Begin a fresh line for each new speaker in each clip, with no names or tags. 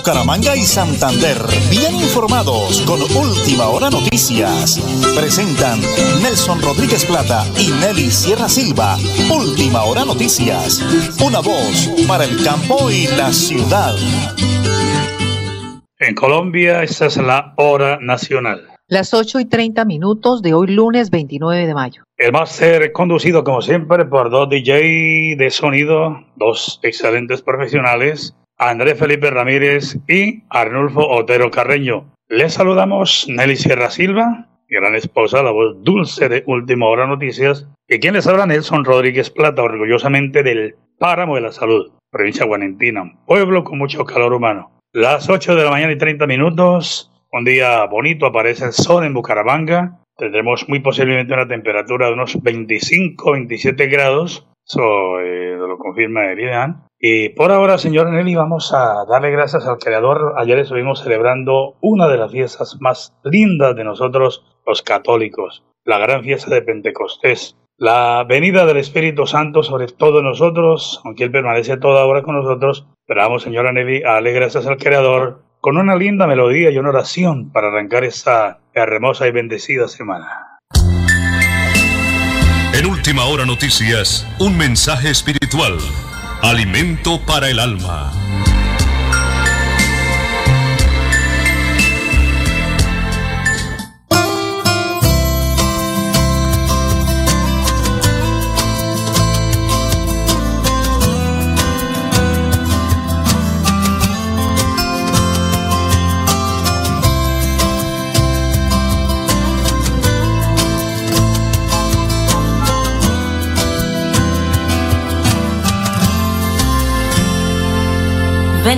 Bucaramanga y Santander. Bien informados con Última Hora Noticias. Presentan Nelson Rodríguez Plata y Nelly Sierra Silva. Última Hora Noticias. Una voz para el campo y la ciudad.
En Colombia, esta es la hora nacional.
Las 8 y 30 minutos de hoy lunes 29 de mayo.
El máster conducido como siempre por dos DJ de sonido, dos excelentes profesionales Andrés Felipe Ramírez y Arnulfo Otero Carreño. Les saludamos Nelly Sierra Silva, gran esposa, la voz dulce de Última Hora Noticias, y quien les habla Nelson Rodríguez Plata, orgullosamente del Páramo de la Salud, provincia Guarentina, un pueblo con mucho calor humano. Las 8 de la mañana y 30 minutos, un día bonito, aparece el sol en Bucaramanga, tendremos muy posiblemente una temperatura de unos 25-27 grados, eso eh, lo confirma Eridan, y por ahora, señor Nelly, vamos a darle gracias al Creador. Ayer estuvimos celebrando una de las fiestas más lindas de nosotros, los católicos, la gran fiesta de Pentecostés. La venida del Espíritu Santo sobre todos nosotros, aunque Él permanece toda hora con nosotros, pero vamos, señora Nelly, a darle gracias al Creador con una linda melodía y una oración para arrancar esta hermosa y bendecida semana.
En Última Hora Noticias, un mensaje espiritual Alimento para el alma.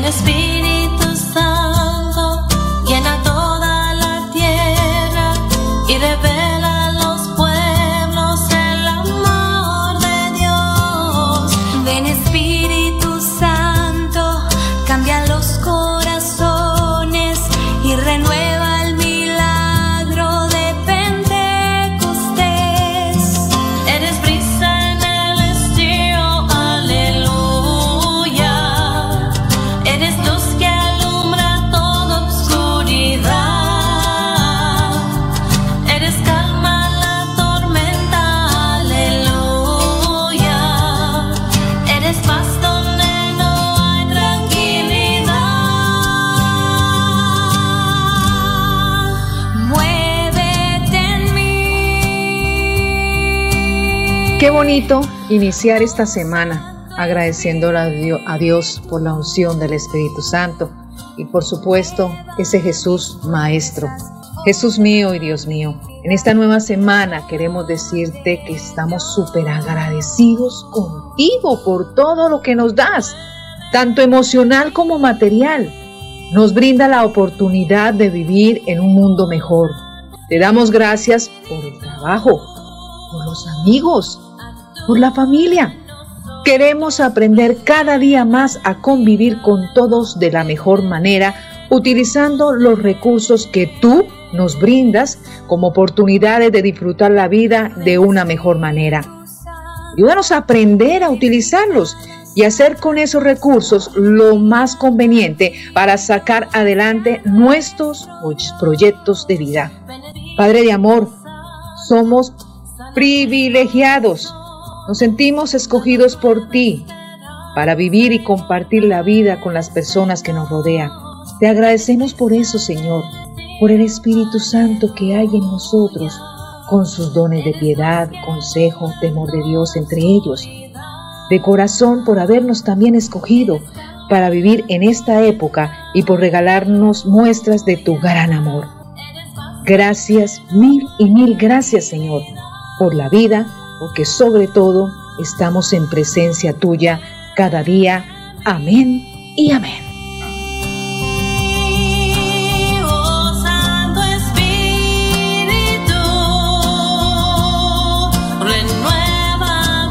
Ven Espíritu
bonito iniciar esta semana agradeciéndole a Dios por la unción del Espíritu Santo y por supuesto ese Jesús Maestro. Jesús mío y Dios mío, en esta nueva semana queremos decirte que estamos súper agradecidos contigo por todo lo que nos das, tanto emocional como material. Nos brinda la oportunidad de vivir en un mundo mejor. Te damos gracias por el trabajo, por los amigos, por la familia. Queremos aprender cada día más a convivir con todos de la mejor manera, utilizando los recursos que tú nos brindas como oportunidades de disfrutar la vida de una mejor manera. Ayúdanos a aprender a utilizarlos y hacer con esos recursos lo más conveniente para sacar adelante nuestros proyectos de vida. Padre de amor, somos privilegiados nos sentimos escogidos por ti para vivir y compartir la vida con las personas que nos rodean. Te agradecemos por eso, Señor, por el Espíritu Santo que hay en nosotros, con sus dones de piedad, consejo, temor de Dios entre ellos. De corazón por habernos también escogido para vivir en esta época y por regalarnos muestras de tu gran amor. Gracias, mil y mil gracias, Señor, por la vida porque sobre todo estamos en presencia tuya cada día. Amén y amén.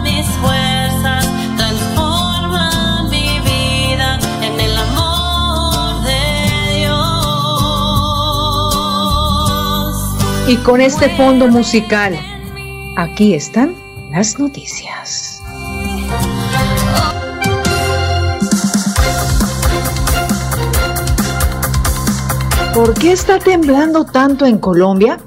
mis fuerzas, transforma mi vida en el amor de Dios.
Y con este fondo musical, aquí están las noticias. ¿Por qué está temblando tanto en Colombia?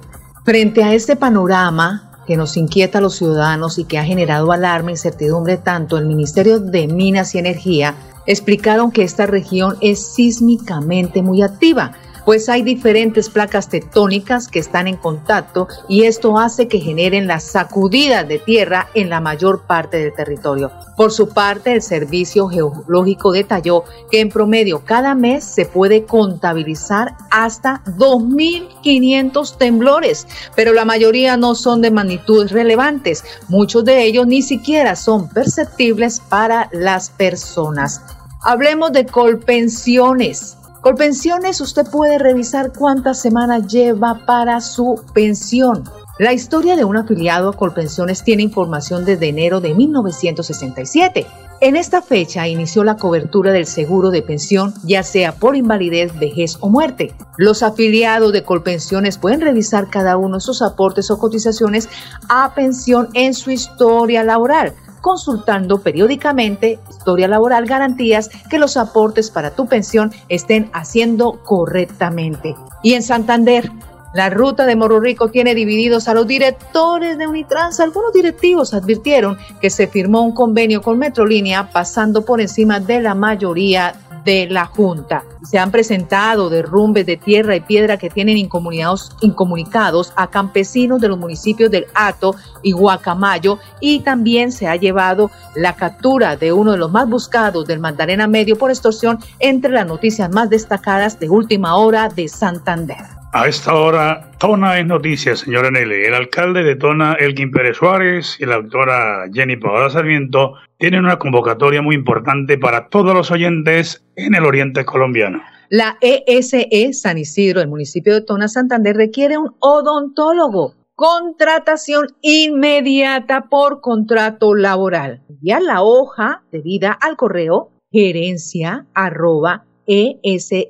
Frente a este panorama que nos inquieta a los ciudadanos y que ha generado alarma e incertidumbre tanto el Ministerio de Minas y Energía explicaron que esta región es sísmicamente muy activa pues hay diferentes placas tectónicas que están en contacto y esto hace que generen las sacudidas de tierra en la mayor parte del territorio. Por su parte, el Servicio Geológico detalló que en promedio cada mes se puede contabilizar hasta 2.500 temblores, pero la mayoría no son de magnitudes relevantes. Muchos de ellos ni siquiera son perceptibles para las personas. Hablemos de colpensiones. Colpensiones, usted puede revisar cuántas semanas lleva para su pensión. La historia de un afiliado a Colpensiones tiene información desde enero de 1967. En esta fecha inició la cobertura del seguro de pensión, ya sea por invalidez, vejez o muerte. Los afiliados de Colpensiones pueden revisar cada uno sus aportes o cotizaciones a pensión en su historia laboral consultando periódicamente historia laboral, garantías que los aportes para tu pensión estén haciendo correctamente. Y en Santander, la ruta de Morro Rico tiene divididos a los directores de Unitrans. Algunos directivos advirtieron que se firmó un convenio con Metrolínea pasando por encima de la mayoría de la Junta. Se han presentado derrumbes de tierra y piedra que tienen incomunicados, incomunicados a campesinos de los municipios del Ato y Guacamayo y también se ha llevado la captura de uno de los más buscados del Magdalena Medio por extorsión entre las noticias más destacadas de última hora de Santander.
A esta hora, Tona es noticia, señora Nelly. El alcalde de Tona, Elkin Pérez Suárez, y la doctora Jenny Paola Sarmiento tienen una convocatoria muy importante para todos los oyentes en el oriente colombiano.
La ESE San Isidro, el municipio de Tona, Santander, requiere un odontólogo. Contratación inmediata por contrato laboral. Enviar la hoja de vida al correo gerencia arroba ese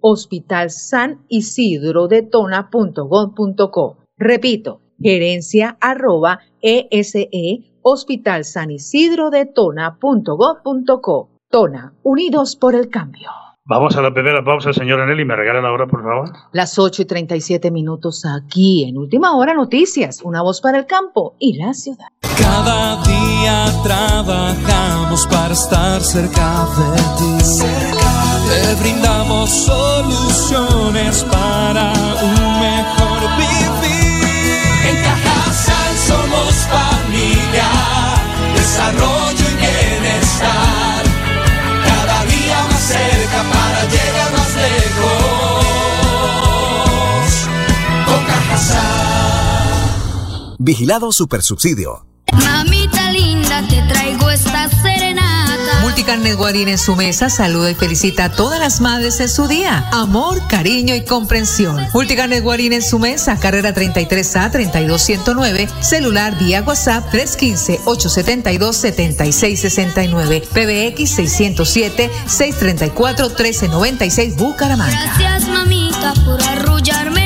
Hospital San Isidro de Tona.gov.co. Repito, gerencia arroba ese Hospital San Isidro de Tona.gov.co. Tona, unidos por el cambio.
Vamos a la primera pausa, señora Nelly. ¿Me regala la hora, por favor?
Las 8 y 37 minutos aquí en Última Hora Noticias, una voz para el campo y la ciudad.
Cada día trabajamos para estar cerca de ti. Te brindamos soluciones para un mejor vivir. En Cajasal somos familia, desarrollo y bienestar. Cada día más cerca para llegar más lejos. Con Cajasal.
Vigilado Supersubsidio.
Mamita linda, te traigo esta serenata.
Multicarnes Guarín en su mesa saluda y felicita a todas las madres en su día. Amor, cariño y comprensión. Multicarnes Guarín en su mesa, carrera 33A 32109, celular vía WhatsApp 315-872-7669, PBX 607 634 1396 Bucaramanga.
Gracias, mamita, por arrullarme.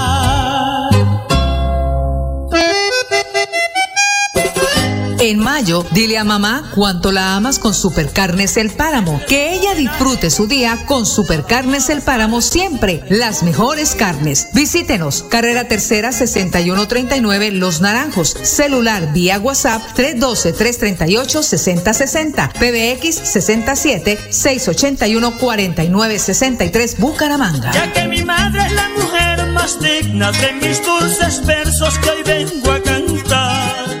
En mayo, dile a mamá cuánto la amas con Supercarnes El Páramo. Que ella disfrute su día con Supercarnes El Páramo siempre. Las mejores carnes. Visítenos. Carrera Tercera 6139 Los Naranjos. Celular vía WhatsApp 312-338-6060. PBX 67 681 4963 Bucaramanga.
Ya que mi madre es la mujer más digna de mis dulces versos que hoy vengo a cantar.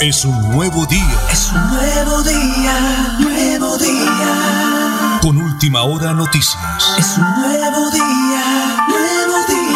Es un nuevo día.
Es un nuevo día, nuevo día.
Con última hora noticias.
Es un nuevo día, nuevo día.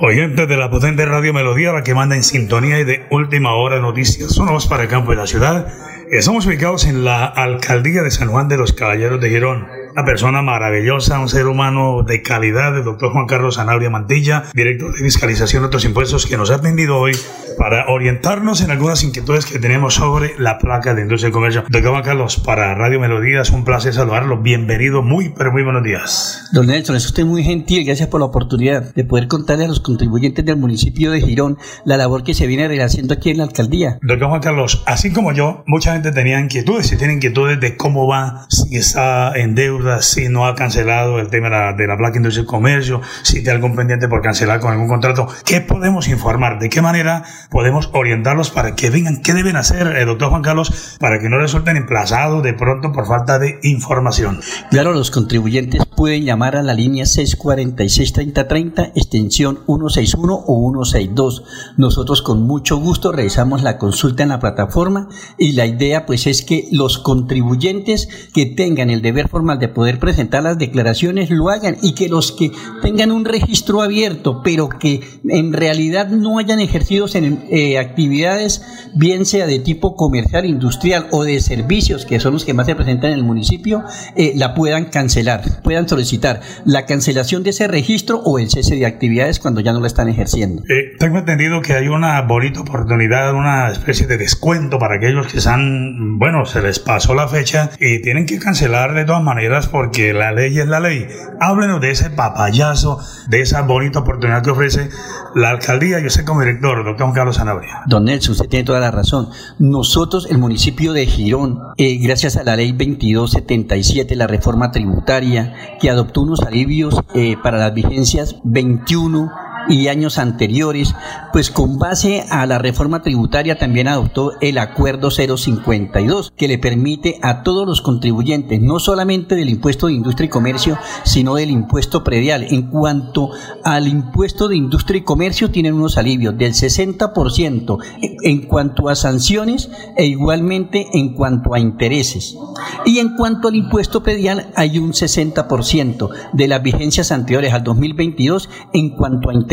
Oyentes de la potente Radio Melodía, la que manda en sintonía y de última hora noticias. Una voz para el campo de la ciudad. Estamos ubicados en la alcaldía de San Juan de los Caballeros de Girón. Una persona maravillosa, un ser humano de calidad, el doctor Juan Carlos Sanabria Mantilla, director de fiscalización de otros impuestos, que nos ha atendido hoy para orientarnos en algunas inquietudes que tenemos sobre la placa de industria y comercio. Doctor Juan Carlos, para Radio Melodía es un placer saludarlo. Bienvenido, muy, pero muy buenos días.
Don Nelson, es usted muy gentil, gracias por la oportunidad de poder contarle a los contribuyentes del municipio de Girón la labor que se viene realizando aquí en la alcaldía.
Doctor Juan Carlos, así como yo, mucha gente tenía inquietudes, si tiene inquietudes de cómo va, si está en deuda, si no ha cancelado el tema de la, de la placa industria y comercio, si tiene algún pendiente por cancelar con algún contrato. ¿Qué podemos informar? ¿De qué manera podemos orientarlos para que vengan? ¿Qué deben hacer, el doctor Juan Carlos, para que no resulten emplazados de pronto por falta de información?
Claro, los contribuyentes pueden llamar a la línea 646-3030, extensión 161 o 162. Nosotros con mucho gusto realizamos la consulta en la plataforma y la idea pues es que los contribuyentes que tengan el deber formal de poder presentar las declaraciones lo hagan y que los que tengan un registro abierto pero que en realidad no hayan ejercido en eh, actividades bien sea de tipo comercial, industrial o de servicios que son los que más se presentan en el municipio, eh, la puedan cancelar, puedan solicitar la cancelación de ese registro o el cese de actividades cuando ya no lo están ejerciendo.
Eh, tengo entendido que hay una bonita oportunidad, una especie de descuento para aquellos que están, bueno, se les pasó la fecha y tienen que cancelar de todas maneras porque la ley es la ley. Háblenos de ese papayazo, de esa bonita oportunidad que ofrece la alcaldía. Yo sé como director, doctor Carlos Sanabria.
Don Nelson, usted tiene toda la razón. Nosotros, el municipio de Girón, eh, gracias a la ley 2277, la reforma tributaria, que adoptó unos alivios eh, para las vigencias 21 y años anteriores, pues con base a la reforma tributaria también adoptó el acuerdo 052, que le permite a todos los contribuyentes, no solamente del impuesto de industria y comercio, sino del impuesto predial. En cuanto al impuesto de industria y comercio, tienen unos alivios del 60% en cuanto a sanciones e igualmente en cuanto a intereses. Y en cuanto al impuesto predial, hay un 60% de las vigencias anteriores al 2022 en cuanto a intereses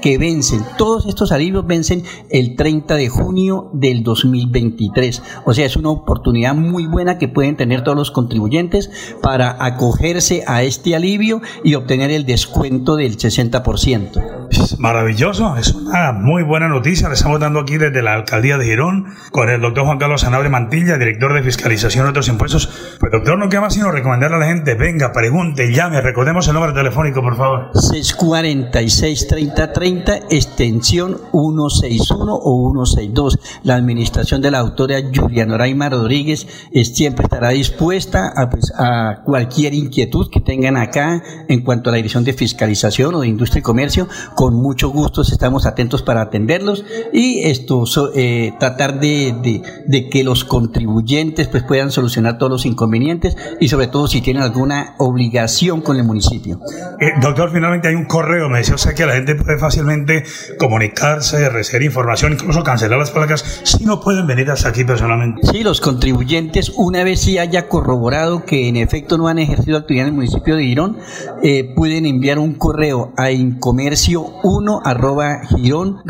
que vencen. Todos estos alivios vencen el 30 de junio del 2023. O sea, es una oportunidad muy buena que pueden tener todos los contribuyentes para acogerse a este alivio y obtener el descuento del 60%.
Maravilloso, es una muy buena noticia. Le estamos dando aquí desde la alcaldía de Girón con el doctor Juan Carlos Sanabre Mantilla, director de fiscalización de otros impuestos. Pues doctor, no queda más sino recomendarle a la gente, venga, pregunte, llame, recordemos el número telefónico, por favor.
646 3030, extensión 161 o 162. La administración de la autora Julia Noraima Rodríguez es, siempre estará dispuesta a, pues, a cualquier inquietud que tengan acá en cuanto a la dirección de fiscalización o de industria y comercio. Con mucho gusto estamos atentos para atenderlos y esto so, eh, tratar de, de, de, que los contribuyentes pues, puedan solucionar todos los inconvenientes y sobre todo si tienen alguna obligación con el municipio.
Eh, doctor, finalmente hay un correo, me decía, sea que la gente puede fácilmente comunicarse, recibir información, incluso cancelar las placas, si no pueden venir hasta aquí personalmente.
Sí, los contribuyentes, una vez si haya corroborado que en efecto no han ejercido actividad en el municipio de Girón, eh, pueden enviar un correo a incomercio1 arroba girón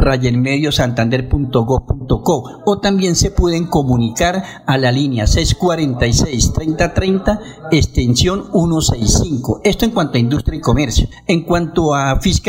santander.gov.co o también se pueden comunicar a la línea 646 3030 extensión 165. Esto en cuanto a industria y comercio. En cuanto a fiscalización,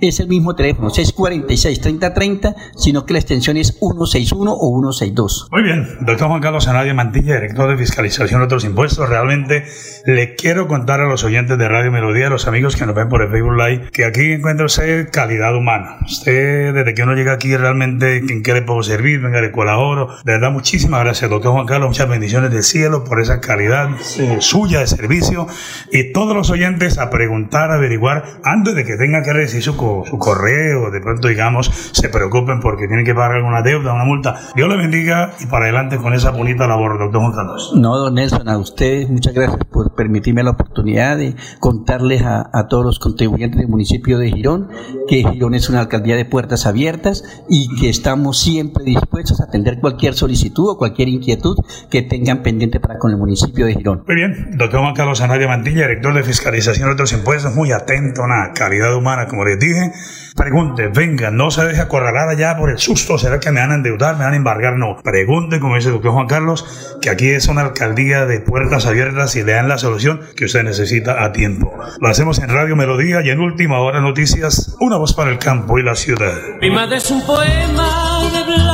es el mismo teléfono, 646-3030, sino que la extensión es 161 o 162.
Muy bien, doctor Juan Carlos Anadio Mantilla, director de Fiscalización de Otros Impuestos. Realmente le quiero contar a los oyentes de Radio Melodía, a los amigos que nos ven por el Facebook Live, que aquí encuentra usted calidad humana. Usted, desde que uno llega aquí, realmente, ¿en qué le puedo servir? Venga, le colaboro. De verdad, muchísimas gracias, doctor Juan Carlos. Muchas bendiciones del cielo por esa calidad eh, suya de servicio. Y todos los oyentes a preguntar, a averiguar, antes de que tengan que su, co- su correo, de pronto, digamos, se preocupen porque tienen que pagar alguna deuda, una multa. Dios le bendiga y para adelante con esa bonita labor, doctor Juan Carlos.
No, don Nelson, a ustedes muchas gracias por permitirme la oportunidad de contarles a, a todos los contribuyentes del municipio de Girón que Girón es una alcaldía de puertas abiertas y que estamos siempre dispuestos a atender cualquier solicitud o cualquier inquietud que tengan pendiente para con el municipio de Girón.
Muy bien, doctor Juan Carlos Anadia Mantilla, director de Fiscalización de otros impuestos, muy atento a una calidad humana, como les dije. Pregunte, venga, no se deje acorralar allá por el susto, ¿será que me van a endeudar, me van a embargar? No, pregunte, como dice el doctor Juan Carlos, que aquí es una alcaldía de puertas abiertas y le dan la solución que usted necesita a tiempo. Lo hacemos en Radio Melodía y en Última Hora Noticias, una voz para el campo y la ciudad.
Mi madre es un poema de cabellera.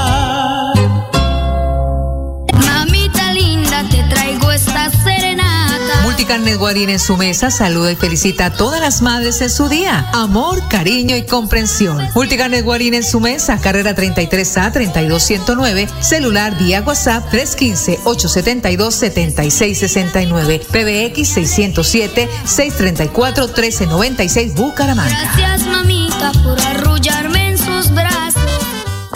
Serenata.
Multicarnes Guarín en su mesa saluda y felicita a todas las madres en su día. Amor, cariño y comprensión. Multicarnes Guarín en su mesa, carrera 33A 32109, celular vía WhatsApp 315-872-7669, PBX 607-634-1396, Bucaramanga.
Gracias mamita por arrullarme.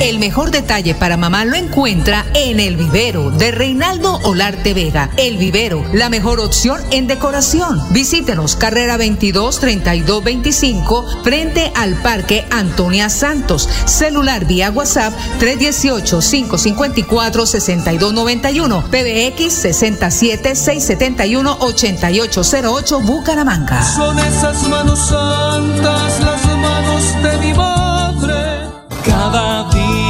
El mejor detalle para mamá lo encuentra en El Vivero de Reinaldo Olarte Vega. El Vivero, la mejor opción en decoración. Visítenos, carrera 22 32 25, frente al Parque Antonia Santos. Celular vía WhatsApp 318 554 6291, PBX 67 671 8808 Bucaramanga.
Son esas manos santas las manos de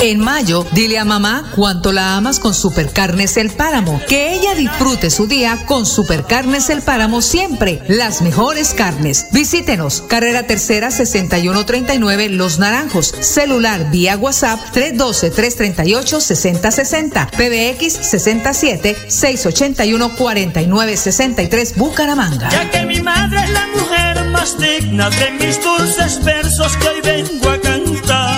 En mayo, dile a mamá cuánto la amas con Supercarnes El Páramo. Que ella disfrute su día con Supercarnes El Páramo siempre. Las mejores carnes. Visítenos. Carrera Tercera 6139 Los Naranjos. Celular vía WhatsApp 312-338-6060. PBX 67 681 4963 Bucaramanga.
Ya que mi madre es la mujer más digna de mis dulces versos que hoy vengo a cantar.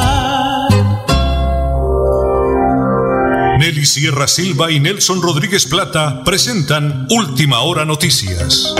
Nelly Sierra Silva y Nelson Rodríguez Plata presentan Última Hora Noticias.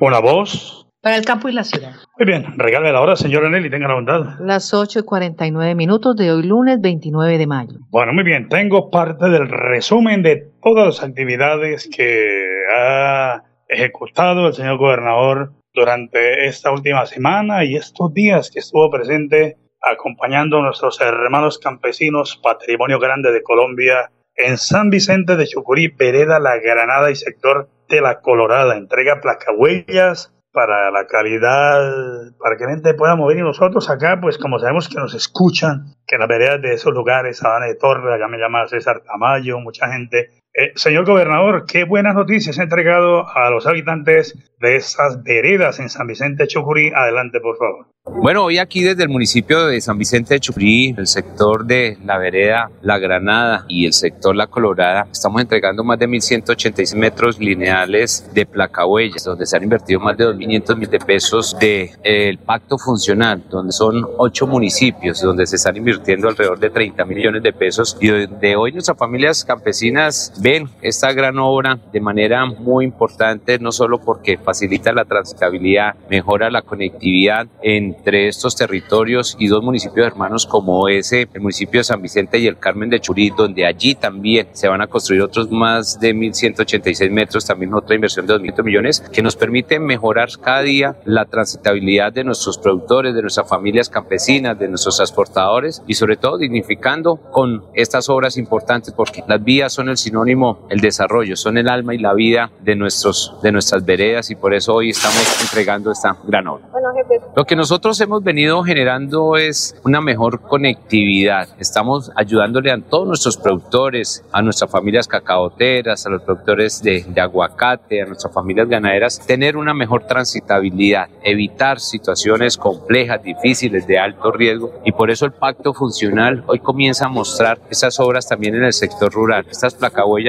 Una voz
Para el campo y la ciudad.
Muy bien, regale la hora, señora Nelly, tenga la bondad.
Las 8 y 49 minutos de hoy lunes 29 de mayo.
Bueno, muy bien, tengo parte del resumen de todas las actividades que ha ejecutado el señor gobernador durante esta última semana y estos días que estuvo presente acompañando a nuestros hermanos campesinos, patrimonio grande de Colombia, en San Vicente de Chucurí, Vereda La Granada y sector de La Colorada. Entrega placahuellas para la calidad, para que la gente pueda mover y nosotros acá, pues como sabemos que nos escuchan, que las veredas de esos lugares, Sabana de Torre, acá me llama César Tamayo, mucha gente. Eh, señor gobernador, qué buenas noticias ha entregado a los habitantes de esas veredas en San Vicente de Chucurí. Adelante, por favor.
Bueno, hoy aquí desde el municipio de San Vicente de Chucurí, el sector de la vereda La Granada y el sector La Colorada, estamos entregando más de 1.186 metros lineales de placahuellas, donde se han invertido más de 2.500 mil de pesos del el pacto funcional, donde son ocho municipios, donde se están invirtiendo alrededor de 30 millones de pesos y donde hoy nuestras familias campesinas ven esta gran obra de manera muy importante, no solo porque facilita la transitabilidad, mejora la conectividad entre estos territorios y dos municipios hermanos como ese, el municipio de San Vicente y el Carmen de Churí, donde allí también se van a construir otros más de 1.186 metros, también otra inversión de 2.000 millones, que nos permite mejorar cada día la transitabilidad de nuestros productores, de nuestras familias campesinas, de nuestros transportadores y sobre todo dignificando con estas obras importantes, porque las vías son el sinónimo el desarrollo, son el alma y la vida de, nuestros, de nuestras veredas y por eso hoy estamos entregando esta gran obra. Lo que nosotros hemos venido generando es una mejor conectividad. Estamos ayudándole a todos nuestros productores, a nuestras familias cacaoteras, a los productores de, de aguacate, a nuestras familias ganaderas, tener una mejor transitabilidad, evitar situaciones complejas, difíciles, de alto riesgo. Y por eso el pacto funcional hoy comienza a mostrar esas obras también en el sector rural. Estas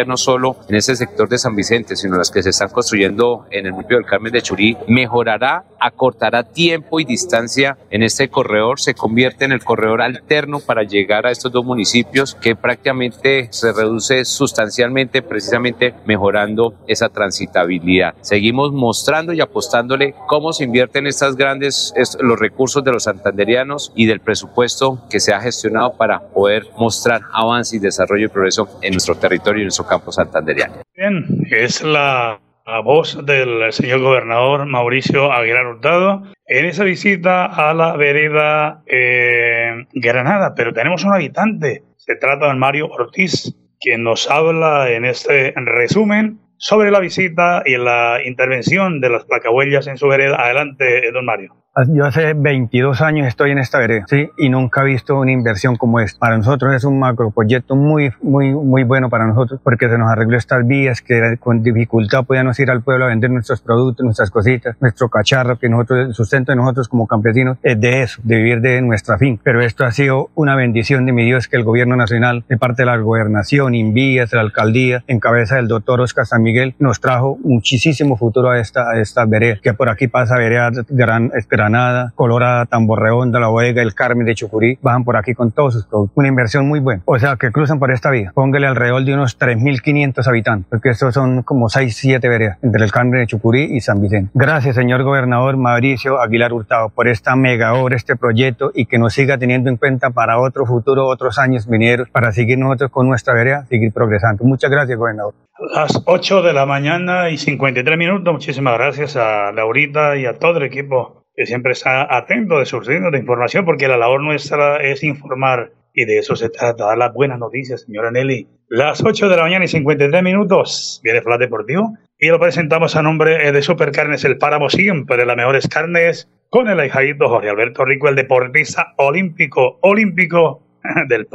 no solo en ese sector de San Vicente, sino las que se están construyendo en el municipio del Carmen de Churí, mejorará, acortará tiempo y distancia en este corredor, se convierte en el corredor alterno para llegar a estos dos municipios que prácticamente se reduce sustancialmente, precisamente mejorando esa transitabilidad. Seguimos mostrando y apostándole cómo se invierten estas grandes, los recursos de los santanderianos y del presupuesto que se ha gestionado para poder mostrar avance y desarrollo y progreso en nuestro territorio y en nuestro campo santanderiano.
Bien, es la, la voz del señor gobernador Mauricio Aguilar Hurtado en esa visita a la vereda eh, Granada, pero tenemos un habitante, se trata de Mario Ortiz, quien nos habla en este resumen sobre la visita y la intervención de las placahuellas en su vereda. Adelante, don Mario.
Yo hace 22 años estoy en esta vereda, ¿sí? Y nunca he visto una inversión como esta. Para nosotros es un macroproyecto muy, muy, muy bueno para nosotros porque se nos arregló estas vías que con dificultad podíamos ir al pueblo a vender nuestros productos, nuestras cositas, nuestro cacharro, que nosotros, el sustento de nosotros como campesinos es de eso, de vivir de nuestra fin. Pero esto ha sido una bendición de mi Dios que el gobierno nacional, de parte de la gobernación, Invías, la alcaldía, en cabeza del doctor Oscar San Miguel, nos trajo muchísimo futuro a esta, a esta vereda, que por aquí pasa vereda Gran Esperanza Granada, Colorada, Tamborreonda, La Bodega, El Carmen de Chucurí, bajan por aquí con todos sus productos. Una inversión muy buena. O sea, que cruzan por esta vía. Póngale alrededor de unos 3.500 habitantes, porque estos son como 6, 7 veredas entre El Carmen de Chucurí y San Vicente. Gracias, señor gobernador Mauricio Aguilar Hurtado, por esta mega obra, este proyecto y que nos siga teniendo en cuenta para otro futuro, otros años venideros, para seguir nosotros con nuestra vereda, seguir progresando. Muchas gracias, gobernador.
Las 8 de la mañana y 53 minutos. Muchísimas gracias a Laurita y a todo el equipo que siempre está atento de surgirnos de información, porque la labor nuestra es informar y de eso se trata, dar las buenas noticias, señora Nelly. Las 8 de la mañana y 53 minutos, viene Flash Deportivo y lo presentamos a nombre de Supercarnes El Páramo, siempre las mejores carnes, con el ahijadito Jorge Alberto Rico, el deportista olímpico, olímpico del.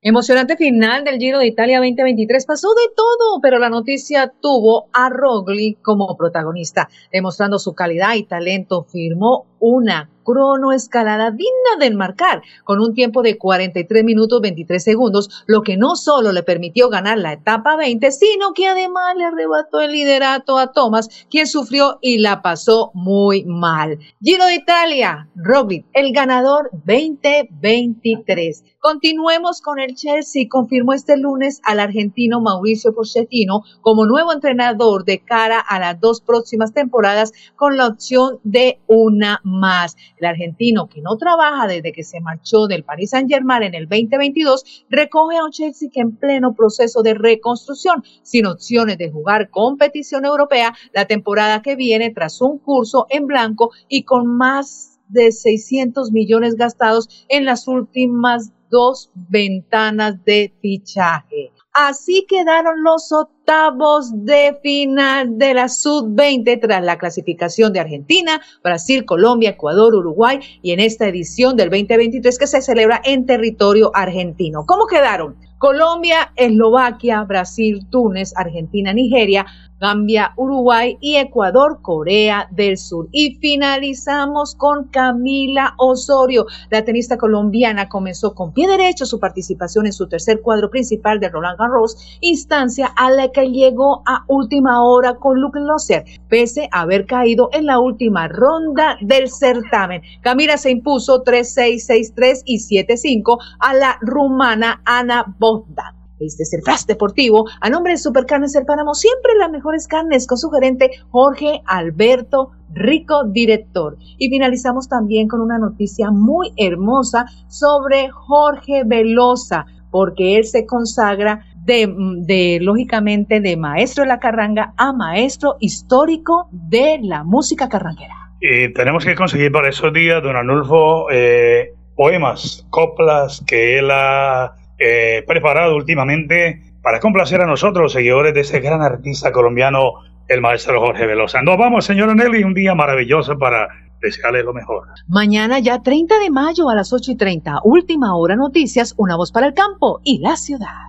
Emocionante final del Giro de Italia 2023. Pasó de todo, pero la noticia tuvo a Rogli como protagonista, demostrando su calidad y talento. Firmó una cronoescalada digna de enmarcar, con un tiempo de 43 minutos 23 segundos, lo que no solo le permitió ganar la etapa 20, sino que además le arrebató el liderato a Thomas, quien sufrió y la pasó muy mal. Giro de Italia, Roglic, el ganador 2023. Continuemos con el Chelsea. Confirmó este lunes al argentino Mauricio Pochettino como nuevo entrenador de cara a las dos próximas temporadas con la opción de una más. El argentino, que no trabaja desde que se marchó del Paris Saint-Germain en el 2022, recoge a un Chelsea que en pleno proceso de reconstrucción, sin opciones de jugar competición europea la temporada que viene tras un curso en blanco y con más de 600 millones gastados en las últimas dos ventanas de fichaje. Así quedaron los octavos de final de la Sub-20 tras la clasificación de Argentina, Brasil, Colombia, Ecuador, Uruguay y en esta edición del 2023 que se celebra en territorio argentino. ¿Cómo quedaron? Colombia, Eslovaquia, Brasil, Túnez, Argentina, Nigeria, Gambia, Uruguay y Ecuador, Corea del Sur. Y finalizamos con Camila Osorio. La tenista colombiana comenzó con pie derecho su participación en su tercer cuadro principal de Roland Garros, instancia a la que llegó a última hora con Luke Losser, pese a haber caído en la última ronda del certamen. Camila se impuso 3-6, 6-3 y 7-5 a la rumana Ana Bogdan. Este es el Flash Deportivo. A nombre de Supercarnes El Páramo, siempre las mejores carnes con su gerente Jorge Alberto Rico, director. Y finalizamos también con una noticia muy hermosa sobre Jorge Velosa, porque él se consagra de, lógicamente, de maestro de la carranga a maestro histórico de la música carranguera.
Y tenemos que conseguir para esos días, don Anulfo, eh, poemas, coplas que él ha eh, preparado últimamente para complacer a nosotros, seguidores de ese gran artista colombiano, el maestro Jorge Velosa. Nos vamos, señor Nelly, un día maravilloso para desearle lo mejor.
Mañana ya 30 de mayo a las 8 y 30, última hora noticias, una voz para el campo y la ciudad.